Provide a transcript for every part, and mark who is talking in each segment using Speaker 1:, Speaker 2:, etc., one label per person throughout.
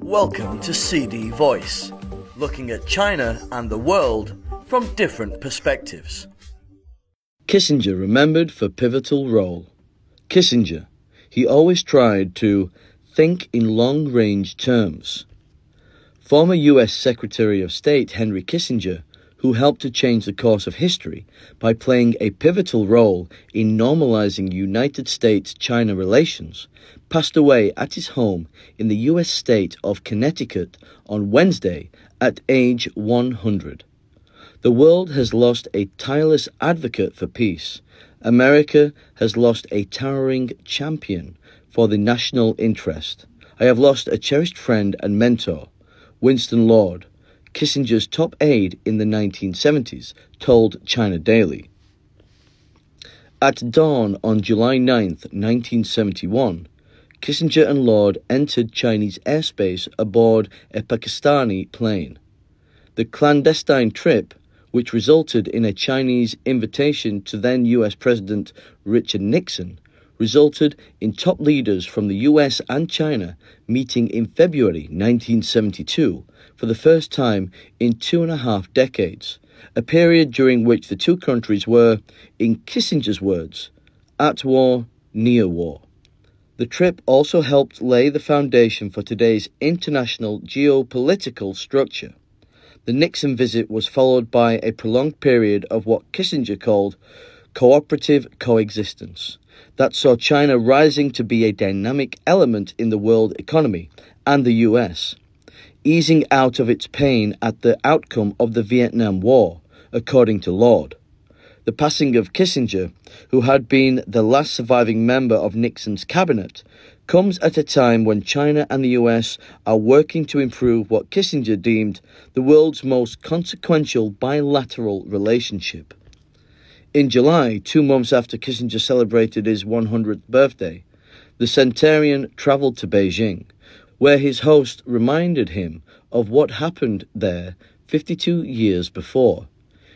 Speaker 1: Welcome to CD Voice, looking at China and the world from different perspectives.
Speaker 2: Kissinger remembered for pivotal role. Kissinger, he always tried to think in long range terms. Former US Secretary of State Henry Kissinger, who helped to change the course of history by playing a pivotal role in normalizing United States China relations, passed away at his home in the US state of Connecticut on Wednesday at age 100. The world has lost a tireless advocate for peace. America has lost a towering champion for the national interest. I have lost a cherished friend and mentor, Winston Lord, Kissinger's top aide in the 1970s, told China Daily. At dawn on July 9, 1971, Kissinger and Lord entered Chinese airspace aboard a Pakistani plane. The clandestine trip which resulted in a Chinese invitation to then US President Richard Nixon, resulted in top leaders from the US and China meeting in February 1972 for the first time in two and a half decades, a period during which the two countries were, in Kissinger's words, at war, near war. The trip also helped lay the foundation for today's international geopolitical structure. The Nixon visit was followed by a prolonged period of what Kissinger called cooperative coexistence that saw China rising to be a dynamic element in the world economy and the US, easing out of its pain at the outcome of the Vietnam War, according to Lord. The passing of Kissinger, who had been the last surviving member of Nixon's cabinet, comes at a time when China and the US are working to improve what Kissinger deemed the world's most consequential bilateral relationship. In July, two months after Kissinger celebrated his 100th birthday, the centurion traveled to Beijing, where his host reminded him of what happened there 52 years before.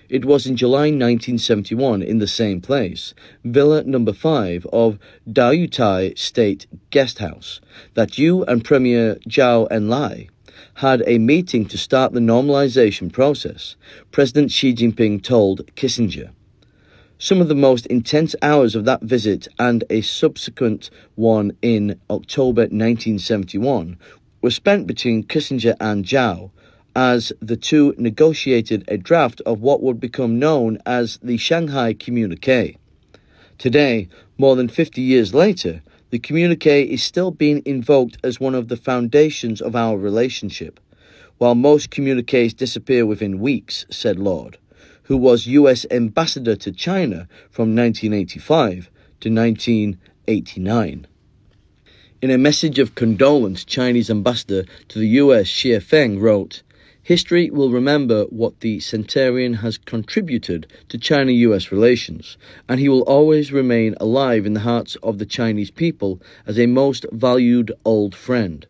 Speaker 2: It was in July 1971 in the same place, Villa Number 5 of Diaoyutai State Guest House, that you and Premier Zhou Enlai had a meeting to start the normalization process, President Xi Jinping told Kissinger. Some of the most intense hours of that visit and a subsequent one in October 1971 were spent between Kissinger and Zhou as the two negotiated a draft of what would become known as the Shanghai Communique. Today, more than 50 years later, the communique is still being invoked as one of the foundations of our relationship, while most communiques disappear within weeks, said Lord, who was US ambassador to China from 1985 to 1989. In a message of condolence, Chinese ambassador to the US, Xie Feng, wrote, History will remember what the centurion has contributed to China US relations, and he will always remain alive in the hearts of the Chinese people as a most valued old friend.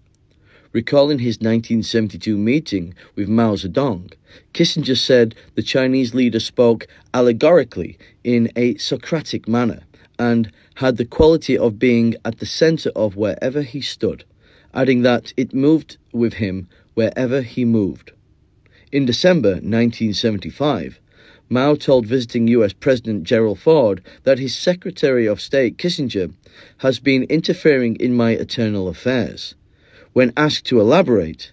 Speaker 2: Recalling his 1972 meeting with Mao Zedong, Kissinger said the Chinese leader spoke allegorically in a Socratic manner and had the quality of being at the center of wherever he stood, adding that it moved with him wherever he moved. In December 1975, Mao told visiting US President Gerald Ford that his Secretary of State Kissinger has been interfering in my internal affairs. When asked to elaborate,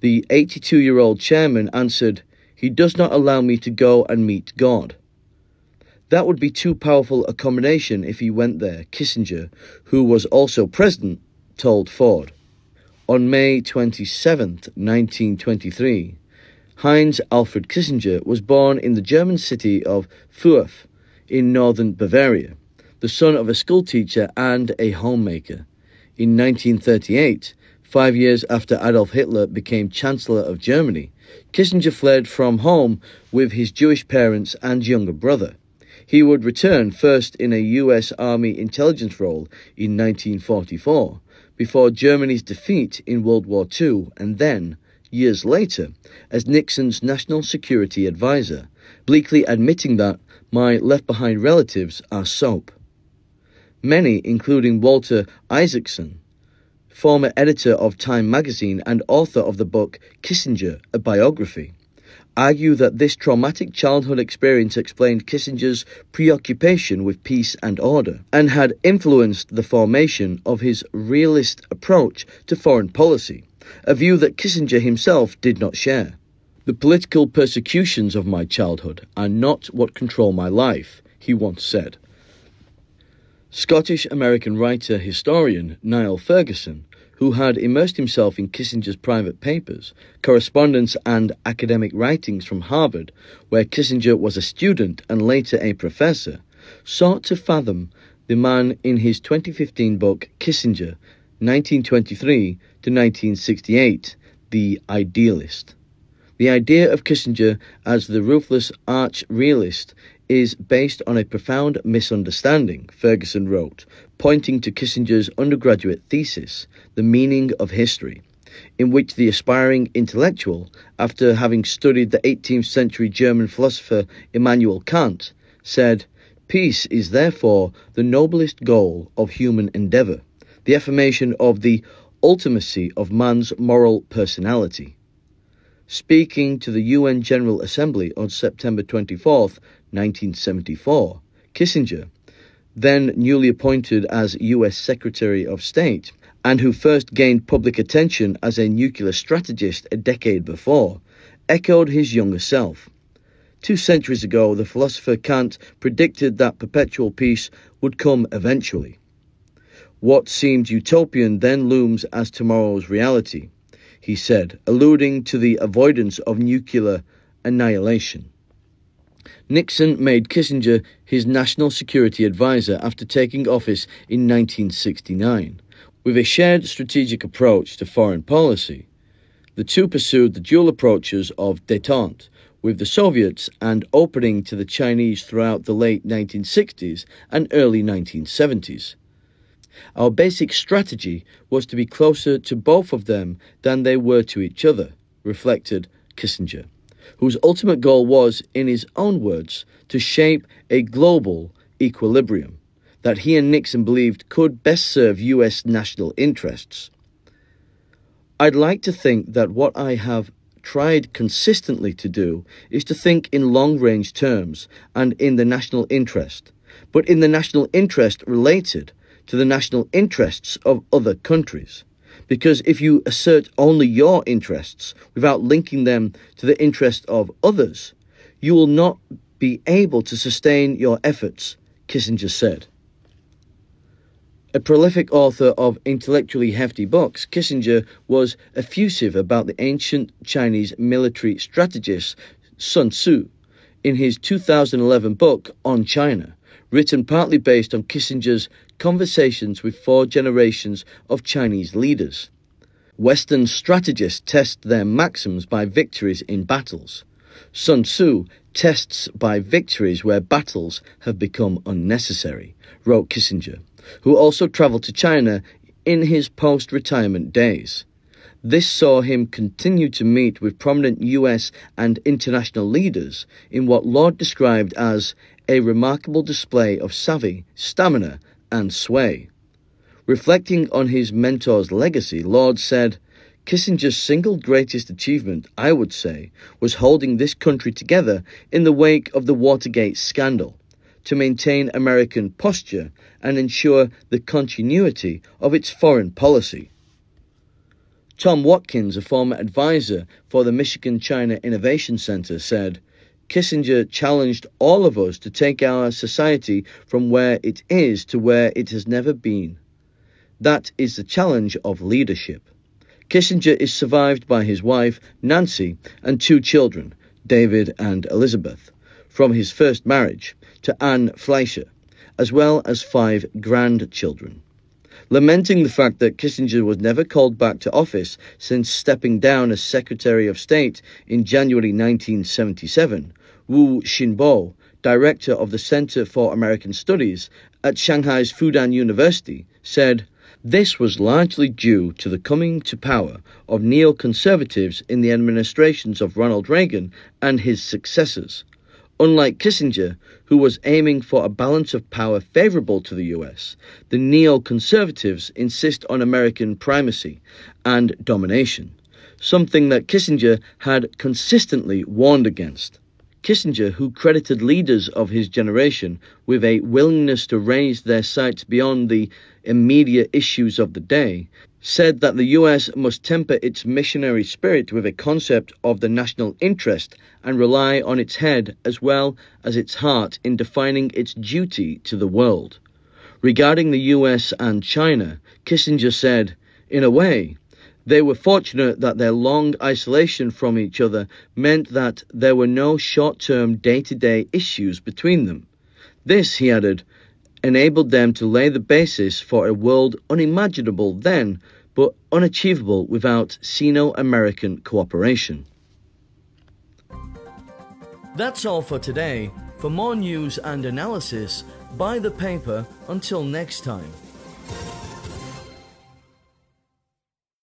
Speaker 2: the 82 year old chairman answered, He does not allow me to go and meet God. That would be too powerful a combination if he went there, Kissinger, who was also president, told Ford. On May 27, 1923, Heinz Alfred Kissinger was born in the German city of Fürth in northern Bavaria, the son of a schoolteacher and a homemaker. In 1938, five years after Adolf Hitler became Chancellor of Germany, Kissinger fled from home with his Jewish parents and younger brother. He would return first in a U.S. Army intelligence role in 1944, before Germany's defeat in World War II, and then years later as Nixon's national security advisor, bleakly admitting that my left behind relatives are soap. Many, including Walter Isaacson, former editor of Time magazine and author of the book Kissinger, a biography, argue that this traumatic childhood experience explained Kissinger's preoccupation with peace and order and had influenced the formation of his realist approach to foreign policy, a view that Kissinger himself did not share. The political persecutions of my childhood are not what control my life, he once said. Scottish American writer historian Niall Ferguson who had immersed himself in Kissinger's private papers, correspondence, and academic writings from Harvard, where Kissinger was a student and later a professor, sought to fathom the man in his 2015 book Kissinger, 1923 to 1968, The Idealist. The idea of Kissinger as the ruthless arch realist is based on a profound misunderstanding, Ferguson wrote, pointing to Kissinger's undergraduate thesis, The Meaning of History, in which the aspiring intellectual, after having studied the 18th century German philosopher Immanuel Kant, said, Peace is therefore the noblest goal of human endeavour, the affirmation of the ultimacy of man's moral personality. Speaking to the UN General Assembly on September 24, 1974, Kissinger then newly appointed as US Secretary of State, and who first gained public attention as a nuclear strategist a decade before, echoed his younger self. Two centuries ago, the philosopher Kant predicted that perpetual peace would come eventually. What seemed utopian then looms as tomorrow's reality, he said, alluding to the avoidance of nuclear annihilation. Nixon made Kissinger his national security advisor after taking office in 1969. With a shared strategic approach to foreign policy, the two pursued the dual approaches of detente with the Soviets and opening to the Chinese throughout the late 1960s and early 1970s. Our basic strategy was to be closer to both of them than they were to each other, reflected Kissinger whose ultimate goal was, in his own words, to shape a global equilibrium that he and Nixon believed could best serve US national interests. I'd like to think that what I have tried consistently to do is to think in long range terms and in the national interest, but in the national interest related to the national interests of other countries. Because if you assert only your interests without linking them to the interest of others, you will not be able to sustain your efforts, Kissinger said. A prolific author of intellectually hefty books, Kissinger was effusive about the ancient Chinese military strategist Sun Tzu in his 2011 book on China, written partly based on Kissinger's conversations with four generations of Chinese leaders. Western strategists test their maxims by victories in battles. Sun Tzu tests by victories where battles have become unnecessary, wrote Kissinger, who also traveled to China in his post retirement days. This saw him continue to meet with prominent US and international leaders in what Lord described as a remarkable display of savvy, stamina, and sway. Reflecting on his mentor's legacy, Lord said, Kissinger's single greatest achievement, I would say, was holding this country together in the wake of the Watergate scandal to maintain American posture and ensure the continuity of its foreign policy. Tom Watkins, a former advisor for the Michigan China Innovation Center, said, Kissinger challenged all of us to take our society from where it is to where it has never been. That is the challenge of leadership. Kissinger is survived by his wife, Nancy, and two children, David and Elizabeth, from his first marriage to Anne Fleischer, as well as five grandchildren. Lamenting the fact that Kissinger was never called back to office since stepping down as Secretary of State in January 1977, Wu Xinbo, director of the Center for American Studies at Shanghai's Fudan University, said, this was largely due to the coming to power of neoconservatives in the administrations of Ronald Reagan and his successors. Unlike Kissinger, who was aiming for a balance of power favorable to the US, the neoconservatives insist on American primacy and domination, something that Kissinger had consistently warned against. Kissinger, who credited leaders of his generation with a willingness to raise their sights beyond the immediate issues of the day, said that the US must temper its missionary spirit with a concept of the national interest and rely on its head as well as its heart in defining its duty to the world. Regarding the US and China, Kissinger said, In a way, they were fortunate that their long isolation from each other meant that there were no short term day to day issues between them. This, he added, enabled them to lay the basis for a world unimaginable then, but unachievable without Sino American cooperation.
Speaker 1: That's all for today. For more news and analysis, buy the paper until next time.